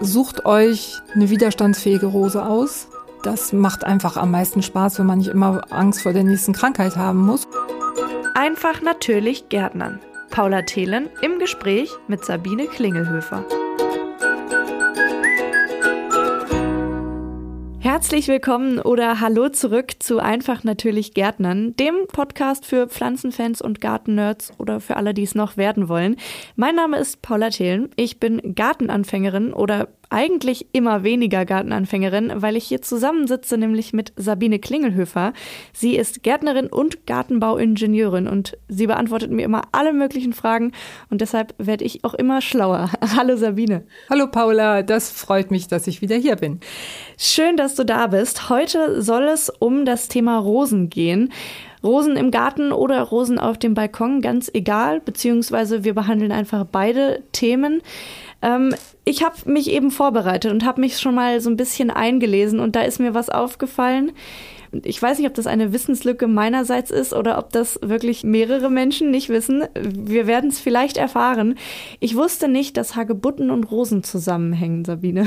sucht euch eine widerstandsfähige Rose aus. Das macht einfach am meisten Spaß, wenn man nicht immer Angst vor der nächsten Krankheit haben muss. Einfach natürlich Gärtnern. Paula Thelen im Gespräch mit Sabine Klingelhöfer. Herzlich willkommen oder hallo zurück zu Einfach natürlich Gärtnern, dem Podcast für Pflanzenfans und Gartennerds oder für alle, die es noch werden wollen. Mein Name ist Paula Thelen. Ich bin Gartenanfängerin oder eigentlich immer weniger Gartenanfängerin, weil ich hier zusammensitze, nämlich mit Sabine Klingelhöfer. Sie ist Gärtnerin und Gartenbauingenieurin und sie beantwortet mir immer alle möglichen Fragen und deshalb werde ich auch immer schlauer. Hallo Sabine. Hallo Paula, das freut mich, dass ich wieder hier bin. Schön, dass du da bist. Heute soll es um das Thema Rosen gehen. Rosen im Garten oder Rosen auf dem Balkon, ganz egal, beziehungsweise wir behandeln einfach beide Themen. Ähm, ich habe mich eben vorbereitet und habe mich schon mal so ein bisschen eingelesen und da ist mir was aufgefallen. Ich weiß nicht, ob das eine Wissenslücke meinerseits ist oder ob das wirklich mehrere Menschen nicht wissen. Wir werden es vielleicht erfahren. Ich wusste nicht, dass Hagebutten und Rosen zusammenhängen, Sabine.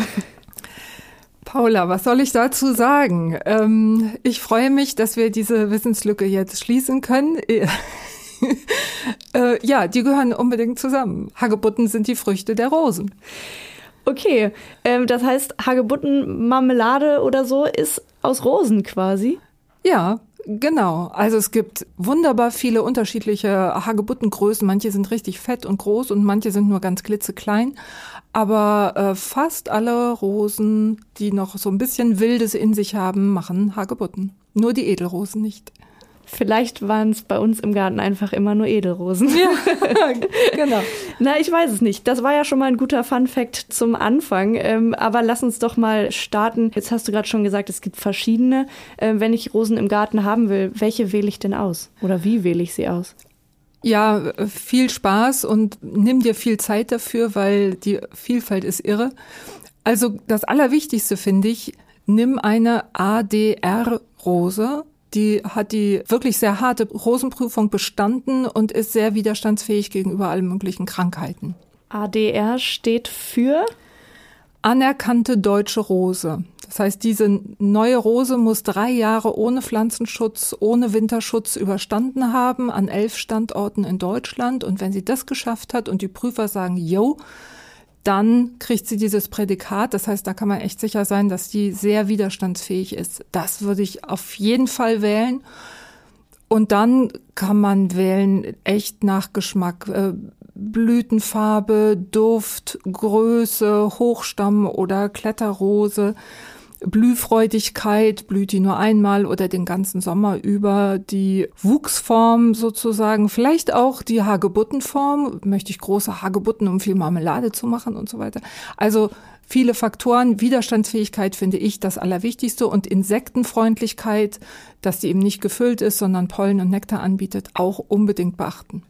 Paula, was soll ich dazu sagen? Ähm, ich freue mich, dass wir diese Wissenslücke jetzt schließen können. äh, ja, die gehören unbedingt zusammen. Hagebutten sind die Früchte der Rosen. Okay, ähm, das heißt, Hagebuttenmarmelade oder so ist aus Rosen quasi? Ja, Genau, also es gibt wunderbar viele unterschiedliche Hagebuttengrößen. Manche sind richtig fett und groß und manche sind nur ganz klitzeklein. Aber äh, fast alle Rosen, die noch so ein bisschen Wildes in sich haben, machen Hagebutten. Nur die Edelrosen nicht. Vielleicht waren es bei uns im Garten einfach immer nur Edelrosen. Ja, genau. Na, ich weiß es nicht. Das war ja schon mal ein guter Fun-Fact zum Anfang. Ähm, aber lass uns doch mal starten. Jetzt hast du gerade schon gesagt, es gibt verschiedene. Ähm, wenn ich Rosen im Garten haben will, welche wähle ich denn aus? Oder wie wähle ich sie aus? Ja, viel Spaß und nimm dir viel Zeit dafür, weil die Vielfalt ist irre. Also das Allerwichtigste finde ich, nimm eine ADR-Rose die hat die wirklich sehr harte Rosenprüfung bestanden und ist sehr widerstandsfähig gegenüber allen möglichen Krankheiten. ADR steht für? Anerkannte deutsche Rose. Das heißt, diese neue Rose muss drei Jahre ohne Pflanzenschutz, ohne Winterschutz überstanden haben an elf Standorten in Deutschland. Und wenn sie das geschafft hat und die Prüfer sagen, yo, dann kriegt sie dieses Prädikat. Das heißt, da kann man echt sicher sein, dass die sehr widerstandsfähig ist. Das würde ich auf jeden Fall wählen. Und dann kann man wählen echt nach Geschmack. Äh, Blütenfarbe, Duft, Größe, Hochstamm oder Kletterrose. Blühfreudigkeit, blüht die nur einmal oder den ganzen Sommer über, die Wuchsform sozusagen, vielleicht auch die Hagebuttenform, möchte ich große Hagebutten, um viel Marmelade zu machen und so weiter. Also viele Faktoren, Widerstandsfähigkeit finde ich das Allerwichtigste und Insektenfreundlichkeit, dass die eben nicht gefüllt ist, sondern Pollen und Nektar anbietet, auch unbedingt beachten.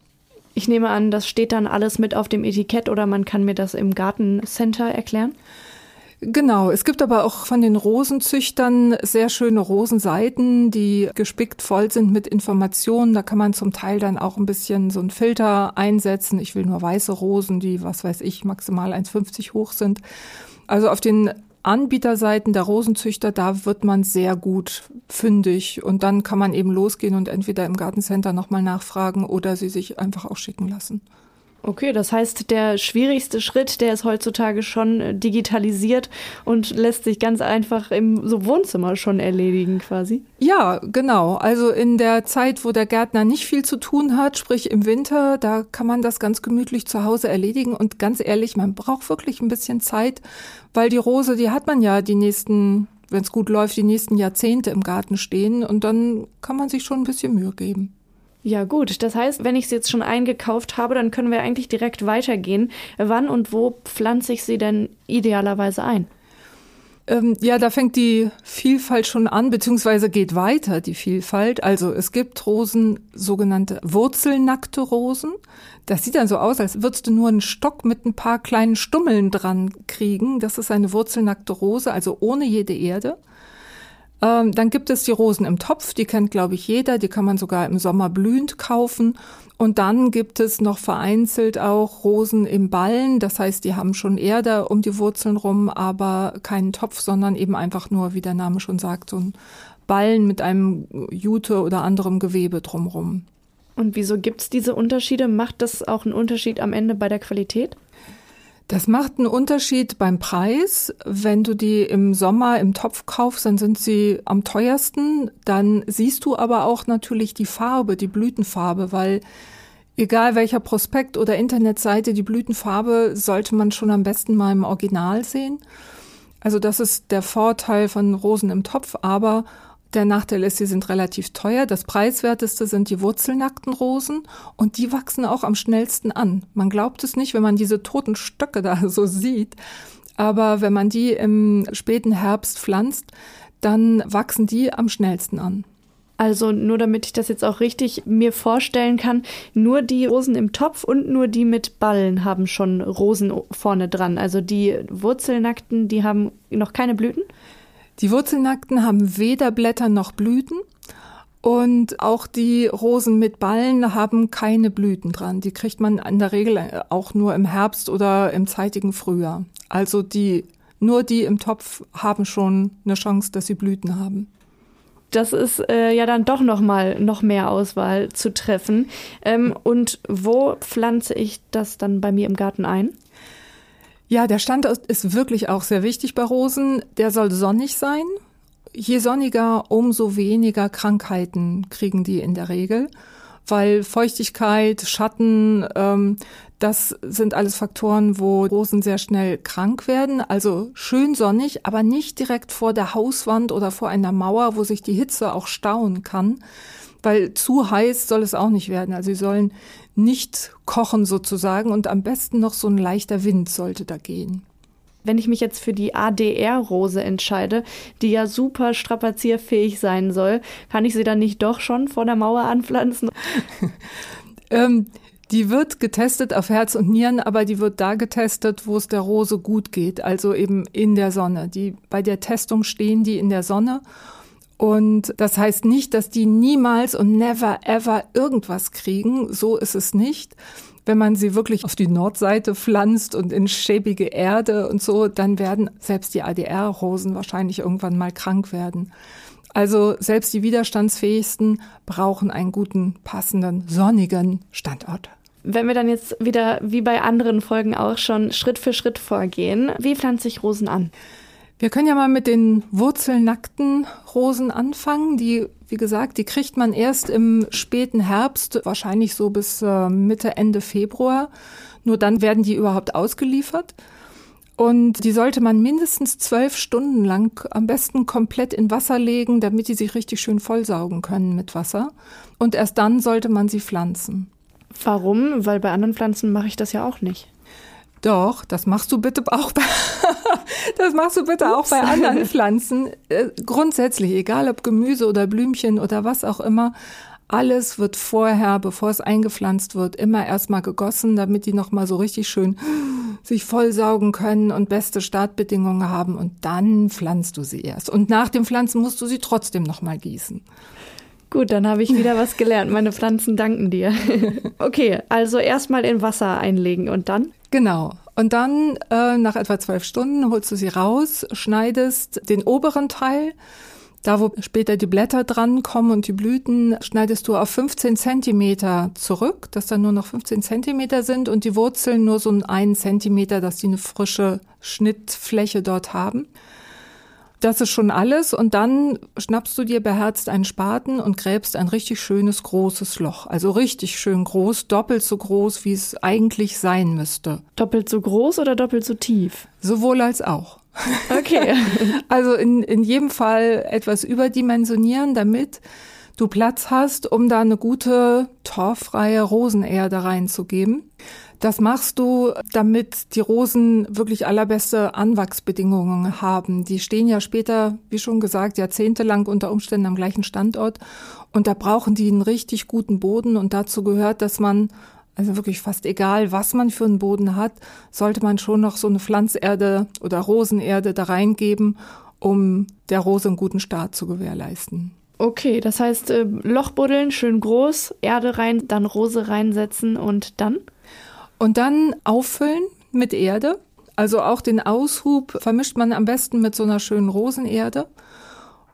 Ich nehme an, das steht dann alles mit auf dem Etikett oder man kann mir das im Gartencenter erklären? Genau, es gibt aber auch von den Rosenzüchtern sehr schöne Rosenseiten, die gespickt voll sind mit Informationen. Da kann man zum Teil dann auch ein bisschen so einen Filter einsetzen. Ich will nur weiße Rosen, die, was weiß ich, maximal 1,50 hoch sind. Also auf den Anbieterseiten der Rosenzüchter, da wird man sehr gut fündig und dann kann man eben losgehen und entweder im Gartencenter nochmal nachfragen oder sie sich einfach auch schicken lassen. Okay, das heißt, der schwierigste Schritt, der ist heutzutage schon äh, digitalisiert und lässt sich ganz einfach im so Wohnzimmer schon erledigen quasi. Ja, genau. Also in der Zeit, wo der Gärtner nicht viel zu tun hat, sprich im Winter, da kann man das ganz gemütlich zu Hause erledigen und ganz ehrlich, man braucht wirklich ein bisschen Zeit, weil die Rose, die hat man ja die nächsten wenn es gut läuft, die nächsten Jahrzehnte im Garten stehen und dann kann man sich schon ein bisschen Mühe geben. Ja gut, das heißt, wenn ich sie jetzt schon eingekauft habe, dann können wir eigentlich direkt weitergehen. Wann und wo pflanze ich sie denn idealerweise ein? Ähm, ja, da fängt die Vielfalt schon an, beziehungsweise geht weiter die Vielfalt. Also es gibt Rosen, sogenannte wurzelnackte Rosen. Das sieht dann so aus, als würdest du nur einen Stock mit ein paar kleinen Stummeln dran kriegen. Das ist eine wurzelnackte Rose, also ohne jede Erde. Ähm, dann gibt es die Rosen im Topf, die kennt, glaube ich, jeder. Die kann man sogar im Sommer blühend kaufen. Und dann gibt es noch vereinzelt auch Rosen im Ballen. Das heißt, die haben schon Erde um die Wurzeln rum, aber keinen Topf, sondern eben einfach nur, wie der Name schon sagt, so ein Ballen mit einem Jute oder anderem Gewebe drumrum. Und wieso gibt es diese Unterschiede? Macht das auch einen Unterschied am Ende bei der Qualität? Das macht einen Unterschied beim Preis. Wenn du die im Sommer im Topf kaufst, dann sind sie am teuersten. Dann siehst du aber auch natürlich die Farbe, die Blütenfarbe, weil egal welcher Prospekt oder Internetseite, die Blütenfarbe sollte man schon am besten mal im Original sehen. Also das ist der Vorteil von Rosen im Topf, aber der Nachteil ist, sie sind relativ teuer. Das preiswerteste sind die wurzelnackten Rosen und die wachsen auch am schnellsten an. Man glaubt es nicht, wenn man diese toten Stöcke da so sieht. Aber wenn man die im späten Herbst pflanzt, dann wachsen die am schnellsten an. Also nur damit ich das jetzt auch richtig mir vorstellen kann, nur die Rosen im Topf und nur die mit Ballen haben schon Rosen vorne dran. Also die Wurzelnackten, die haben noch keine Blüten? Die Wurzelnackten haben weder Blätter noch Blüten. Und auch die Rosen mit Ballen haben keine Blüten dran. Die kriegt man in der Regel auch nur im Herbst oder im zeitigen Frühjahr. Also die, nur die im Topf haben schon eine Chance, dass sie Blüten haben. Das ist äh, ja dann doch noch mal noch mehr Auswahl zu treffen. Ähm, und wo pflanze ich das dann bei mir im Garten ein? Ja, der Standort ist wirklich auch sehr wichtig bei Rosen. Der soll sonnig sein. Je sonniger, umso weniger Krankheiten kriegen die in der Regel, weil Feuchtigkeit, Schatten, ähm, das sind alles Faktoren, wo Rosen sehr schnell krank werden. Also schön sonnig, aber nicht direkt vor der Hauswand oder vor einer Mauer, wo sich die Hitze auch stauen kann weil zu heiß soll es auch nicht werden. Also sie sollen nicht kochen sozusagen und am besten noch so ein leichter Wind sollte da gehen. Wenn ich mich jetzt für die ADR-Rose entscheide, die ja super strapazierfähig sein soll, kann ich sie dann nicht doch schon vor der Mauer anpflanzen? ähm, die wird getestet auf Herz und Nieren, aber die wird da getestet, wo es der Rose gut geht, also eben in der Sonne. Die, bei der Testung stehen die in der Sonne und das heißt nicht, dass die niemals und never ever irgendwas kriegen. So ist es nicht. Wenn man sie wirklich auf die Nordseite pflanzt und in schäbige Erde und so, dann werden selbst die ADR-Rosen wahrscheinlich irgendwann mal krank werden. Also selbst die widerstandsfähigsten brauchen einen guten, passenden, sonnigen Standort. Wenn wir dann jetzt wieder, wie bei anderen Folgen auch schon, Schritt für Schritt vorgehen, wie pflanze ich Rosen an? Wir können ja mal mit den wurzelnackten Rosen anfangen. Die, wie gesagt, die kriegt man erst im späten Herbst, wahrscheinlich so bis äh, Mitte, Ende Februar. Nur dann werden die überhaupt ausgeliefert. Und die sollte man mindestens zwölf Stunden lang am besten komplett in Wasser legen, damit die sich richtig schön vollsaugen können mit Wasser. Und erst dann sollte man sie pflanzen. Warum? Weil bei anderen Pflanzen mache ich das ja auch nicht. Doch, das machst du bitte auch bei, das machst du bitte auch bei anderen Pflanzen. Äh, grundsätzlich, egal ob Gemüse oder Blümchen oder was auch immer, alles wird vorher, bevor es eingepflanzt wird, immer erstmal gegossen, damit die nochmal so richtig schön sich vollsaugen können und beste Startbedingungen haben und dann pflanzt du sie erst. Und nach dem Pflanzen musst du sie trotzdem nochmal gießen. Gut, dann habe ich wieder was gelernt. Meine Pflanzen danken dir. Okay, also erstmal in Wasser einlegen und dann? Genau. Und dann äh, nach etwa zwölf Stunden holst du sie raus, schneidest den oberen Teil, da wo später die Blätter dran kommen und die Blüten, schneidest du auf 15 Zentimeter zurück, dass dann nur noch 15 Zentimeter sind und die Wurzeln nur so einen Zentimeter, dass die eine frische Schnittfläche dort haben. Das ist schon alles. Und dann schnappst du dir beherzt einen Spaten und gräbst ein richtig schönes großes Loch. Also richtig schön groß, doppelt so groß, wie es eigentlich sein müsste. Doppelt so groß oder doppelt so tief? Sowohl als auch. Okay. also in, in jedem Fall etwas überdimensionieren, damit du Platz hast, um da eine gute, torffreie Rosenerde reinzugeben. Das machst du, damit die Rosen wirklich allerbeste Anwachsbedingungen haben. Die stehen ja später, wie schon gesagt, jahrzehntelang unter Umständen am gleichen Standort. Und da brauchen die einen richtig guten Boden. Und dazu gehört, dass man, also wirklich fast egal, was man für einen Boden hat, sollte man schon noch so eine Pflanzerde oder Rosenerde da reingeben, um der Rose einen guten Start zu gewährleisten. Okay, das heißt, äh, Loch buddeln, schön groß, Erde rein, dann Rose reinsetzen und dann? Und dann auffüllen mit Erde. Also auch den Aushub vermischt man am besten mit so einer schönen Rosenerde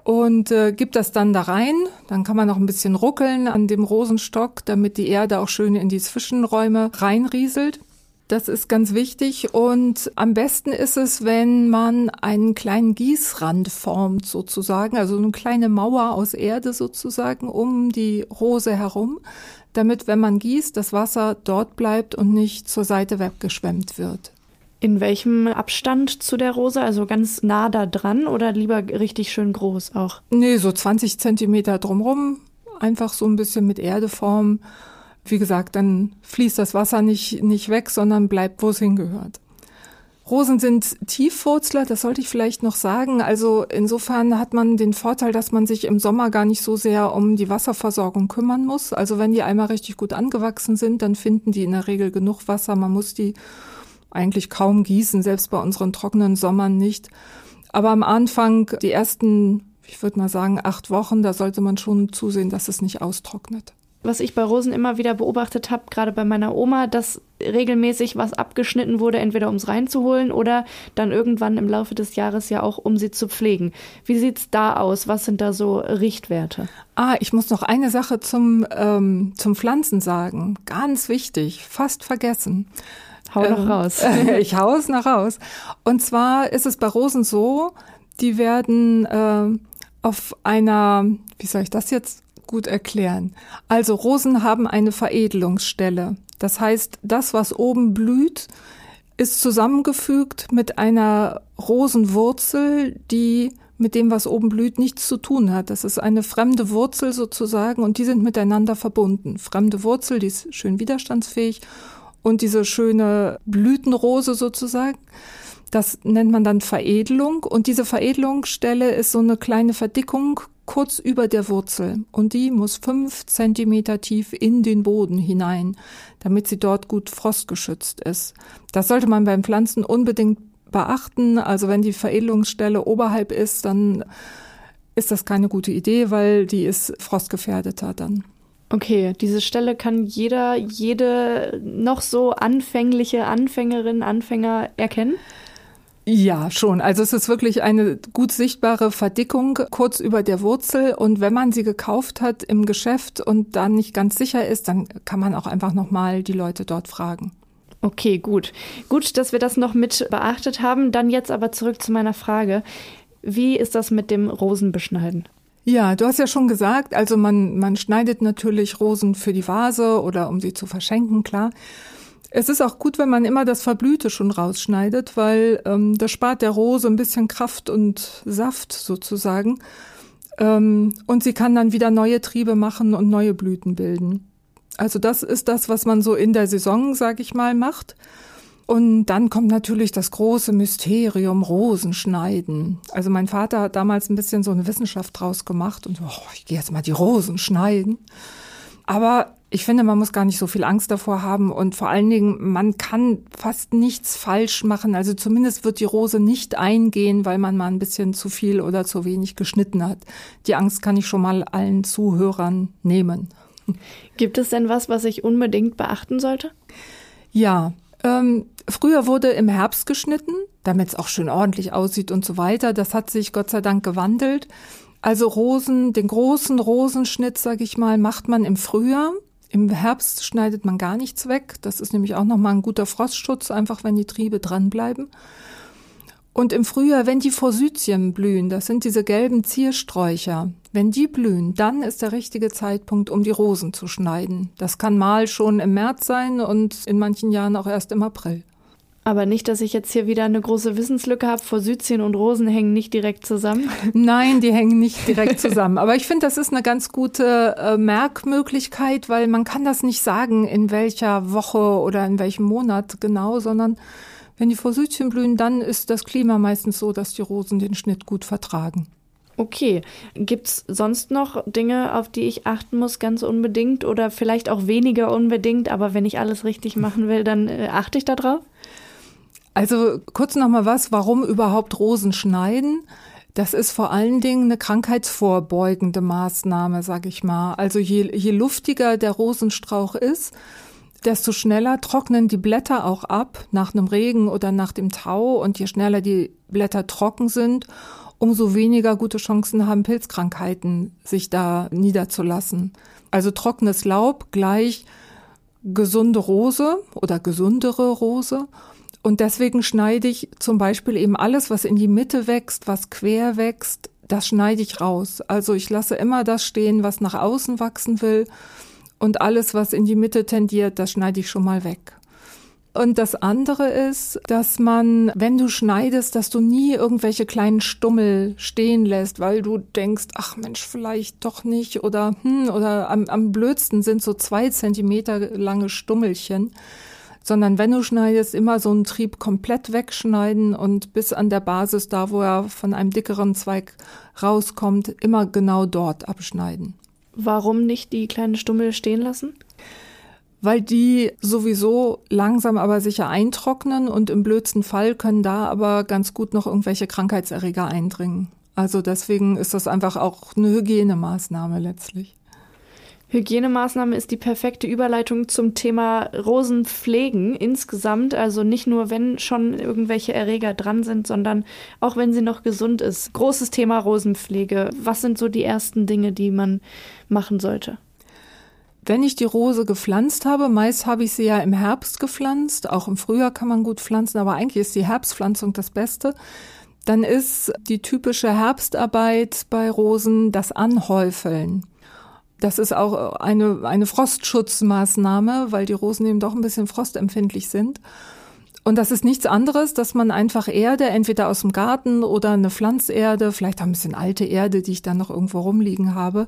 und äh, gibt das dann da rein. Dann kann man noch ein bisschen ruckeln an dem Rosenstock, damit die Erde auch schön in die Zwischenräume reinrieselt. Das ist ganz wichtig und am besten ist es, wenn man einen kleinen Gießrand formt sozusagen, also eine kleine Mauer aus Erde sozusagen um die Rose herum, damit, wenn man gießt, das Wasser dort bleibt und nicht zur Seite weggeschwemmt wird. In welchem Abstand zu der Rose? Also ganz nah da dran oder lieber richtig schön groß auch? Nee, so 20 Zentimeter drumrum. Einfach so ein bisschen mit Erde formen wie gesagt, dann fließt das Wasser nicht, nicht weg, sondern bleibt, wo es hingehört. Rosen sind Tiefwurzler, das sollte ich vielleicht noch sagen. Also insofern hat man den Vorteil, dass man sich im Sommer gar nicht so sehr um die Wasserversorgung kümmern muss. Also wenn die einmal richtig gut angewachsen sind, dann finden die in der Regel genug Wasser. Man muss die eigentlich kaum gießen, selbst bei unseren trockenen Sommern nicht. Aber am Anfang, die ersten, ich würde mal sagen, acht Wochen, da sollte man schon zusehen, dass es nicht austrocknet was ich bei Rosen immer wieder beobachtet habe, gerade bei meiner Oma, dass regelmäßig was abgeschnitten wurde, entweder um es reinzuholen oder dann irgendwann im Laufe des Jahres ja auch, um sie zu pflegen. Wie sieht's da aus? Was sind da so Richtwerte? Ah, ich muss noch eine Sache zum, ähm, zum Pflanzen sagen. Ganz wichtig, fast vergessen. Hau noch ähm, raus. ich hau es noch raus. Und zwar ist es bei Rosen so, die werden äh, auf einer, wie soll ich das jetzt gut erklären. Also Rosen haben eine Veredelungsstelle. Das heißt, das, was oben blüht, ist zusammengefügt mit einer Rosenwurzel, die mit dem, was oben blüht, nichts zu tun hat. Das ist eine fremde Wurzel sozusagen und die sind miteinander verbunden. Fremde Wurzel, die ist schön widerstandsfähig und diese schöne Blütenrose sozusagen. Das nennt man dann Veredelung und diese Veredelungsstelle ist so eine kleine Verdickung kurz über der Wurzel und die muss fünf Zentimeter tief in den Boden hinein, damit sie dort gut frostgeschützt ist. Das sollte man beim Pflanzen unbedingt beachten. Also wenn die Veredelungsstelle oberhalb ist, dann ist das keine gute Idee, weil die ist frostgefährdeter dann. Okay, diese Stelle kann jeder, jede noch so anfängliche Anfängerin, Anfänger erkennen? Ja, schon. Also es ist wirklich eine gut sichtbare Verdickung kurz über der Wurzel. Und wenn man sie gekauft hat im Geschäft und dann nicht ganz sicher ist, dann kann man auch einfach nochmal die Leute dort fragen. Okay, gut. Gut, dass wir das noch mit beachtet haben. Dann jetzt aber zurück zu meiner Frage. Wie ist das mit dem Rosenbeschneiden? Ja, du hast ja schon gesagt, also man, man schneidet natürlich Rosen für die Vase oder um sie zu verschenken, klar. Es ist auch gut, wenn man immer das Verblühte schon rausschneidet, weil ähm, das spart der Rose ein bisschen Kraft und Saft sozusagen. Ähm, und sie kann dann wieder neue Triebe machen und neue Blüten bilden. Also das ist das, was man so in der Saison, sag ich mal, macht. Und dann kommt natürlich das große Mysterium Rosenschneiden. Also mein Vater hat damals ein bisschen so eine Wissenschaft draus gemacht und oh, ich gehe jetzt mal die Rosen schneiden. Aber ich finde, man muss gar nicht so viel Angst davor haben und vor allen Dingen, man kann fast nichts falsch machen. Also zumindest wird die Rose nicht eingehen, weil man mal ein bisschen zu viel oder zu wenig geschnitten hat. Die Angst kann ich schon mal allen Zuhörern nehmen. Gibt es denn was, was ich unbedingt beachten sollte? Ja, ähm, früher wurde im Herbst geschnitten, damit es auch schön ordentlich aussieht und so weiter. Das hat sich Gott sei Dank gewandelt. Also Rosen, den großen Rosenschnitt, sag ich mal, macht man im Frühjahr. Im Herbst schneidet man gar nichts weg. Das ist nämlich auch nochmal ein guter Frostschutz, einfach wenn die Triebe dranbleiben. Und im Frühjahr, wenn die Forsythien blühen, das sind diese gelben Ziersträucher, wenn die blühen, dann ist der richtige Zeitpunkt, um die Rosen zu schneiden. Das kann mal schon im März sein und in manchen Jahren auch erst im April. Aber nicht, dass ich jetzt hier wieder eine große Wissenslücke habe. Forsythien und Rosen hängen nicht direkt zusammen. Nein, die hängen nicht direkt zusammen. Aber ich finde, das ist eine ganz gute äh, Merkmöglichkeit, weil man kann das nicht sagen, in welcher Woche oder in welchem Monat genau, sondern wenn die Forsythien blühen, dann ist das Klima meistens so, dass die Rosen den Schnitt gut vertragen. Okay. Gibt's sonst noch Dinge, auf die ich achten muss, ganz unbedingt oder vielleicht auch weniger unbedingt, aber wenn ich alles richtig machen will, dann äh, achte ich darauf? Also kurz nochmal was, warum überhaupt Rosen schneiden? Das ist vor allen Dingen eine krankheitsvorbeugende Maßnahme, sag ich mal. Also je, je luftiger der Rosenstrauch ist, desto schneller trocknen die Blätter auch ab nach einem Regen oder nach dem Tau und je schneller die Blätter trocken sind, umso weniger gute Chancen haben Pilzkrankheiten sich da niederzulassen. Also trockenes Laub gleich gesunde Rose oder gesundere Rose. Und deswegen schneide ich zum Beispiel eben alles, was in die Mitte wächst, was quer wächst, das schneide ich raus. Also ich lasse immer das stehen, was nach außen wachsen will. Und alles, was in die Mitte tendiert, das schneide ich schon mal weg. Und das andere ist, dass man, wenn du schneidest, dass du nie irgendwelche kleinen Stummel stehen lässt, weil du denkst, ach Mensch, vielleicht doch nicht oder hm, oder am, am blödsten sind so zwei Zentimeter lange Stummelchen. Sondern wenn du schneidest, immer so einen Trieb komplett wegschneiden und bis an der Basis, da wo er von einem dickeren Zweig rauskommt, immer genau dort abschneiden. Warum nicht die kleinen Stummel stehen lassen? weil die sowieso langsam aber sicher eintrocknen und im blödsten Fall können da aber ganz gut noch irgendwelche Krankheitserreger eindringen. Also deswegen ist das einfach auch eine Hygienemaßnahme letztlich. Hygienemaßnahme ist die perfekte Überleitung zum Thema Rosenpflegen insgesamt. Also nicht nur, wenn schon irgendwelche Erreger dran sind, sondern auch wenn sie noch gesund ist. Großes Thema Rosenpflege. Was sind so die ersten Dinge, die man machen sollte? Wenn ich die Rose gepflanzt habe, meist habe ich sie ja im Herbst gepflanzt, auch im Frühjahr kann man gut pflanzen, aber eigentlich ist die Herbstpflanzung das Beste. Dann ist die typische Herbstarbeit bei Rosen das Anhäufeln. Das ist auch eine, eine Frostschutzmaßnahme, weil die Rosen eben doch ein bisschen frostempfindlich sind. Und das ist nichts anderes, dass man einfach Erde, entweder aus dem Garten oder eine Pflanzerde, vielleicht auch ein bisschen alte Erde, die ich dann noch irgendwo rumliegen habe,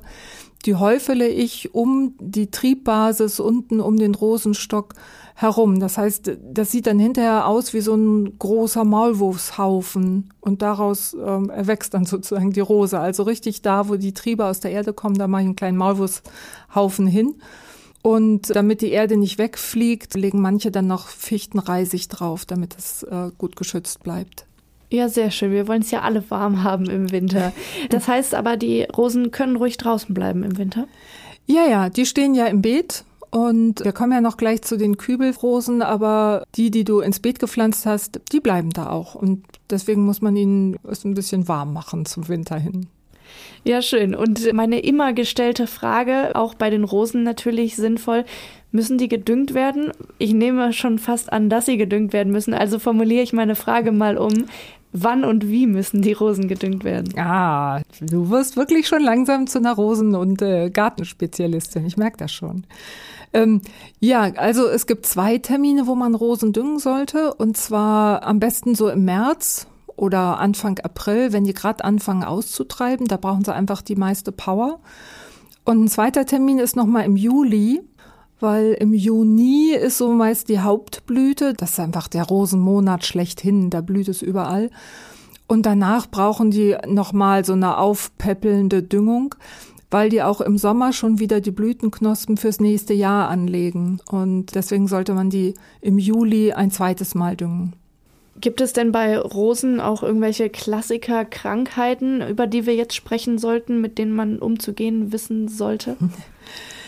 die häufele ich um die Triebbasis unten um den Rosenstock herum. Das heißt, das sieht dann hinterher aus wie so ein großer Maulwurfshaufen und daraus ähm, erwächst dann sozusagen die Rose. Also richtig da, wo die Triebe aus der Erde kommen, da mache ich einen kleinen Maulwurfshaufen hin. Und damit die Erde nicht wegfliegt, legen manche dann noch Fichtenreisig drauf, damit es äh, gut geschützt bleibt. Ja, sehr schön. Wir wollen es ja alle warm haben im Winter. Das heißt aber, die Rosen können ruhig draußen bleiben im Winter? Ja, ja, die stehen ja im Beet. Und wir kommen ja noch gleich zu den Kübelrosen, aber die, die du ins Beet gepflanzt hast, die bleiben da auch. Und deswegen muss man ihnen es ein bisschen warm machen zum Winter hin. Ja, schön. Und meine immer gestellte Frage, auch bei den Rosen natürlich sinnvoll, müssen die gedüngt werden? Ich nehme schon fast an, dass sie gedüngt werden müssen. Also formuliere ich meine Frage mal um. Wann und wie müssen die Rosen gedüngt werden? Ah, du wirst wirklich schon langsam zu einer Rosen- und äh, Gartenspezialistin. Ich merke das schon. Ähm, ja, also es gibt zwei Termine, wo man Rosen düngen sollte. Und zwar am besten so im März oder Anfang April, wenn die gerade anfangen auszutreiben. Da brauchen sie einfach die meiste Power. Und ein zweiter Termin ist nochmal im Juli weil im Juni ist so meist die Hauptblüte. Das ist einfach der Rosenmonat schlechthin, da blüht es überall. Und danach brauchen die nochmal so eine aufpäppelnde Düngung, weil die auch im Sommer schon wieder die Blütenknospen fürs nächste Jahr anlegen. Und deswegen sollte man die im Juli ein zweites Mal düngen. Gibt es denn bei Rosen auch irgendwelche Klassiker-Krankheiten, über die wir jetzt sprechen sollten, mit denen man umzugehen wissen sollte?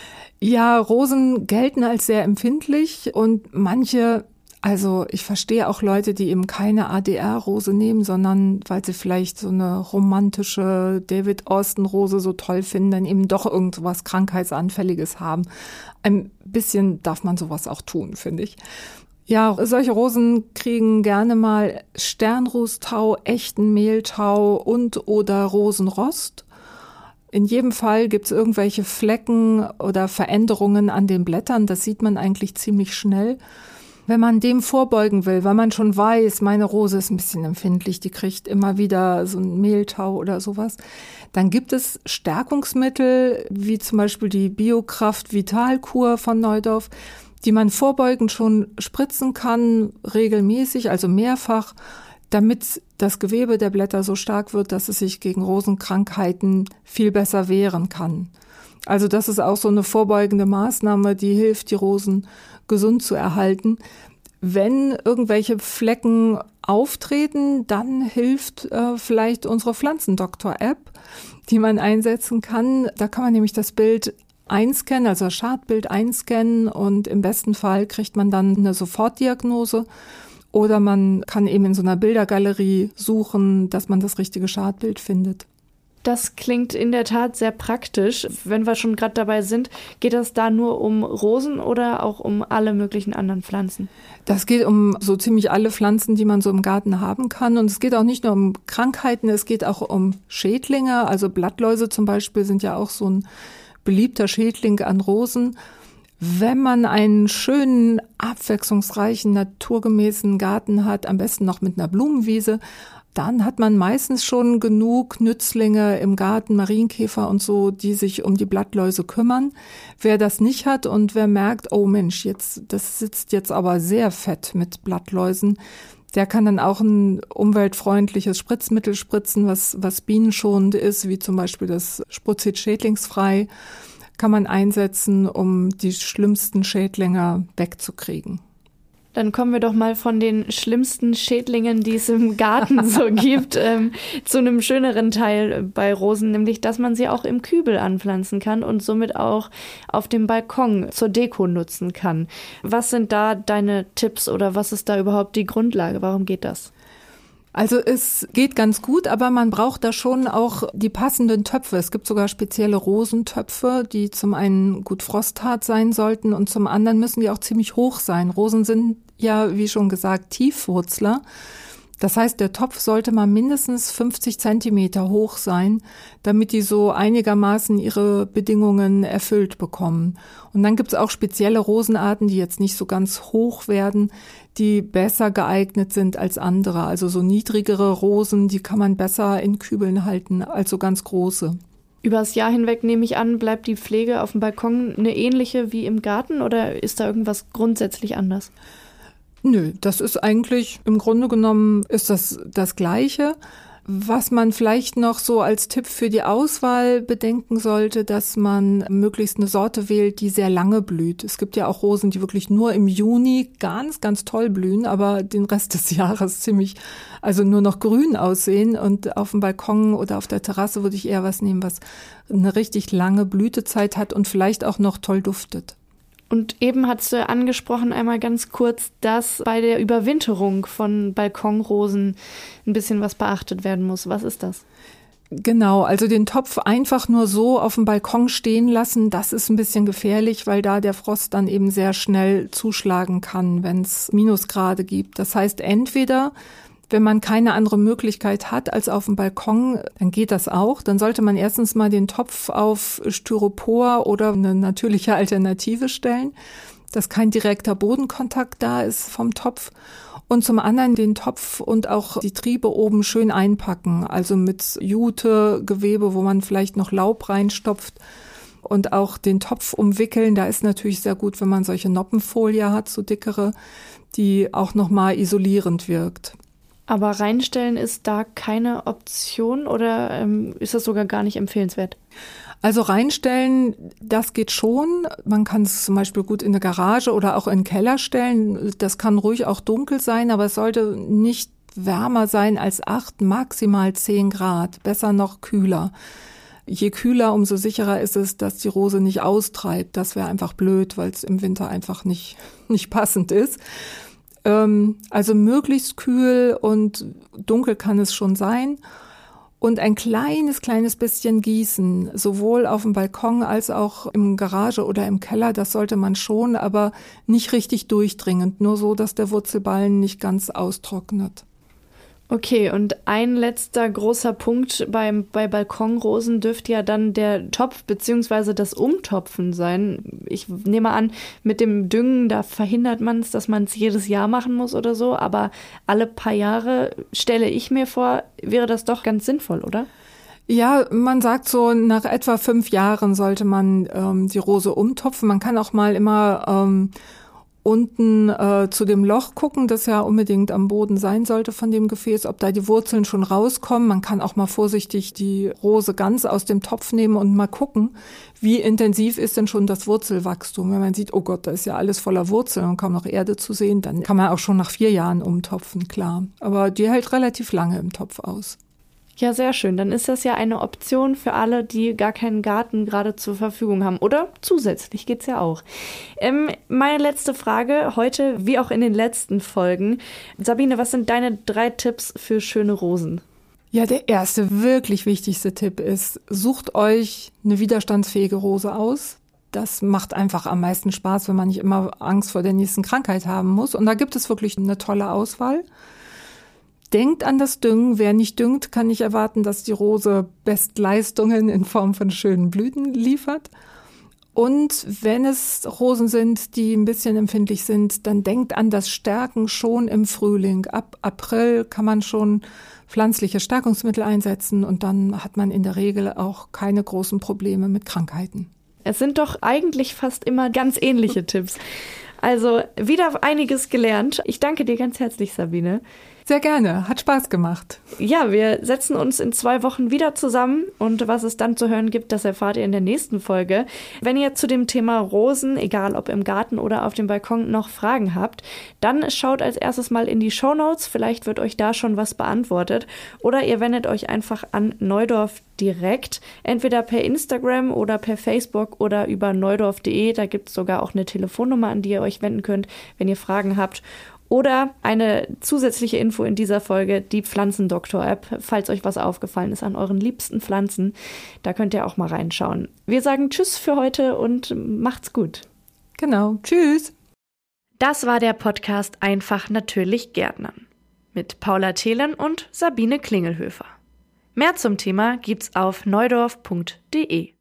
Ja, Rosen gelten als sehr empfindlich und manche, also ich verstehe auch Leute, die eben keine ADR-Rose nehmen, sondern weil sie vielleicht so eine romantische David Austin-Rose so toll finden, dann eben doch irgendwas Krankheitsanfälliges haben. Ein bisschen darf man sowas auch tun, finde ich. Ja, solche Rosen kriegen gerne mal Sternrußtau, echten Mehltau und oder Rosenrost. In jedem Fall gibt es irgendwelche Flecken oder Veränderungen an den Blättern. Das sieht man eigentlich ziemlich schnell. Wenn man dem vorbeugen will, weil man schon weiß, meine Rose ist ein bisschen empfindlich, die kriegt immer wieder so ein Mehltau oder sowas, dann gibt es Stärkungsmittel, wie zum Beispiel die Biokraft Vitalkur von Neudorf, die man vorbeugend schon spritzen kann, regelmäßig, also mehrfach damit das Gewebe der Blätter so stark wird, dass es sich gegen Rosenkrankheiten viel besser wehren kann. Also das ist auch so eine vorbeugende Maßnahme, die hilft, die Rosen gesund zu erhalten. Wenn irgendwelche Flecken auftreten, dann hilft äh, vielleicht unsere Pflanzendoktor-App, die man einsetzen kann. Da kann man nämlich das Bild einscannen, also das Schadbild einscannen und im besten Fall kriegt man dann eine Sofortdiagnose oder man kann eben in so einer Bildergalerie suchen, dass man das richtige Schadbild findet. Das klingt in der Tat sehr praktisch. Wenn wir schon gerade dabei sind, geht das da nur um Rosen oder auch um alle möglichen anderen Pflanzen? Das geht um so ziemlich alle Pflanzen, die man so im Garten haben kann. Und es geht auch nicht nur um Krankheiten, es geht auch um Schädlinge. Also Blattläuse zum Beispiel sind ja auch so ein beliebter Schädling an Rosen. Wenn man einen schönen, abwechslungsreichen, naturgemäßen Garten hat, am besten noch mit einer Blumenwiese, dann hat man meistens schon genug Nützlinge im Garten, Marienkäfer und so, die sich um die Blattläuse kümmern. Wer das nicht hat und wer merkt, oh Mensch, jetzt, das sitzt jetzt aber sehr fett mit Blattläusen, der kann dann auch ein umweltfreundliches Spritzmittel spritzen, was, was bienenschonend ist, wie zum Beispiel das Spruzit schädlingsfrei, kann man einsetzen, um die schlimmsten Schädlinge wegzukriegen. Dann kommen wir doch mal von den schlimmsten Schädlingen, die es im Garten so gibt, ähm, zu einem schöneren Teil bei Rosen, nämlich dass man sie auch im Kübel anpflanzen kann und somit auch auf dem Balkon zur Deko nutzen kann. Was sind da deine Tipps oder was ist da überhaupt die Grundlage? Warum geht das? Also es geht ganz gut, aber man braucht da schon auch die passenden Töpfe. Es gibt sogar spezielle Rosentöpfe, die zum einen gut frosthart sein sollten und zum anderen müssen die auch ziemlich hoch sein. Rosen sind ja, wie schon gesagt, Tiefwurzler. Das heißt, der Topf sollte mal mindestens 50 Zentimeter hoch sein, damit die so einigermaßen ihre Bedingungen erfüllt bekommen. Und dann gibt es auch spezielle Rosenarten, die jetzt nicht so ganz hoch werden, die besser geeignet sind als andere. Also so niedrigere Rosen, die kann man besser in Kübeln halten als so ganz große. Übers Jahr hinweg nehme ich an, bleibt die Pflege auf dem Balkon eine ähnliche wie im Garten oder ist da irgendwas grundsätzlich anders? Nö, das ist eigentlich im Grunde genommen ist das das Gleiche. Was man vielleicht noch so als Tipp für die Auswahl bedenken sollte, dass man möglichst eine Sorte wählt, die sehr lange blüht. Es gibt ja auch Rosen, die wirklich nur im Juni ganz, ganz toll blühen, aber den Rest des Jahres ziemlich, also nur noch grün aussehen. Und auf dem Balkon oder auf der Terrasse würde ich eher was nehmen, was eine richtig lange Blütezeit hat und vielleicht auch noch toll duftet. Und eben hast du angesprochen einmal ganz kurz, dass bei der Überwinterung von Balkonrosen ein bisschen was beachtet werden muss. Was ist das? Genau, also den Topf einfach nur so auf dem Balkon stehen lassen, das ist ein bisschen gefährlich, weil da der Frost dann eben sehr schnell zuschlagen kann, wenn es Minusgrade gibt. Das heißt, entweder wenn man keine andere Möglichkeit hat als auf dem Balkon, dann geht das auch. Dann sollte man erstens mal den Topf auf Styropor oder eine natürliche Alternative stellen, dass kein direkter Bodenkontakt da ist vom Topf. Und zum anderen den Topf und auch die Triebe oben schön einpacken, also mit Jute, Gewebe, wo man vielleicht noch Laub reinstopft und auch den Topf umwickeln. Da ist natürlich sehr gut, wenn man solche Noppenfolie hat, so dickere, die auch nochmal isolierend wirkt. Aber reinstellen ist da keine Option oder ähm, ist das sogar gar nicht empfehlenswert? Also reinstellen, das geht schon. Man kann es zum Beispiel gut in eine Garage oder auch in den Keller stellen. Das kann ruhig auch dunkel sein, aber es sollte nicht wärmer sein als acht, maximal zehn Grad. Besser noch kühler. Je kühler, umso sicherer ist es, dass die Rose nicht austreibt. Das wäre einfach blöd, weil es im Winter einfach nicht, nicht passend ist. Ähm, also möglichst kühl und dunkel kann es schon sein. Und ein kleines, kleines bisschen gießen, sowohl auf dem Balkon als auch im Garage oder im Keller, das sollte man schon, aber nicht richtig durchdringend, nur so, dass der Wurzelballen nicht ganz austrocknet. Okay, und ein letzter großer Punkt beim, bei Balkonrosen dürfte ja dann der Topf bzw. das Umtopfen sein. Ich nehme an, mit dem Düngen, da verhindert man es, dass man es jedes Jahr machen muss oder so, aber alle paar Jahre stelle ich mir vor, wäre das doch ganz sinnvoll, oder? Ja, man sagt so, nach etwa fünf Jahren sollte man ähm, die Rose umtopfen. Man kann auch mal immer ähm, unten äh, zu dem Loch gucken, das ja unbedingt am Boden sein sollte von dem Gefäß, ob da die Wurzeln schon rauskommen. Man kann auch mal vorsichtig die Rose ganz aus dem Topf nehmen und mal gucken, wie intensiv ist denn schon das Wurzelwachstum. Wenn man sieht, oh Gott, da ist ja alles voller Wurzeln und kaum noch Erde zu sehen, dann kann man auch schon nach vier Jahren umtopfen, klar. Aber die hält relativ lange im Topf aus. Ja, sehr schön. Dann ist das ja eine Option für alle, die gar keinen Garten gerade zur Verfügung haben. Oder zusätzlich geht's ja auch. Ähm, meine letzte Frage heute, wie auch in den letzten Folgen. Sabine, was sind deine drei Tipps für schöne Rosen? Ja, der erste wirklich wichtigste Tipp ist, sucht euch eine widerstandsfähige Rose aus. Das macht einfach am meisten Spaß, wenn man nicht immer Angst vor der nächsten Krankheit haben muss. Und da gibt es wirklich eine tolle Auswahl. Denkt an das Düngen. Wer nicht düngt, kann nicht erwarten, dass die Rose Bestleistungen in Form von schönen Blüten liefert. Und wenn es Rosen sind, die ein bisschen empfindlich sind, dann denkt an das Stärken schon im Frühling. Ab April kann man schon pflanzliche Stärkungsmittel einsetzen und dann hat man in der Regel auch keine großen Probleme mit Krankheiten. Es sind doch eigentlich fast immer ganz ähnliche Tipps. Also wieder einiges gelernt. Ich danke dir ganz herzlich, Sabine. Sehr gerne, hat Spaß gemacht. Ja, wir setzen uns in zwei Wochen wieder zusammen und was es dann zu hören gibt, das erfahrt ihr in der nächsten Folge. Wenn ihr zu dem Thema Rosen, egal ob im Garten oder auf dem Balkon, noch Fragen habt, dann schaut als erstes mal in die Show Notes. vielleicht wird euch da schon was beantwortet oder ihr wendet euch einfach an Neudorf direkt, entweder per Instagram oder per Facebook oder über neudorf.de. Da gibt es sogar auch eine Telefonnummer, an die ihr euch wenden könnt, wenn ihr Fragen habt. Oder eine zusätzliche Info in dieser Folge, die Pflanzendoktor-App, falls euch was aufgefallen ist an euren liebsten Pflanzen. Da könnt ihr auch mal reinschauen. Wir sagen Tschüss für heute und macht's gut. Genau. Tschüss. Das war der Podcast Einfach natürlich Gärtnern mit Paula Thelen und Sabine Klingelhöfer. Mehr zum Thema gibt's auf neudorf.de.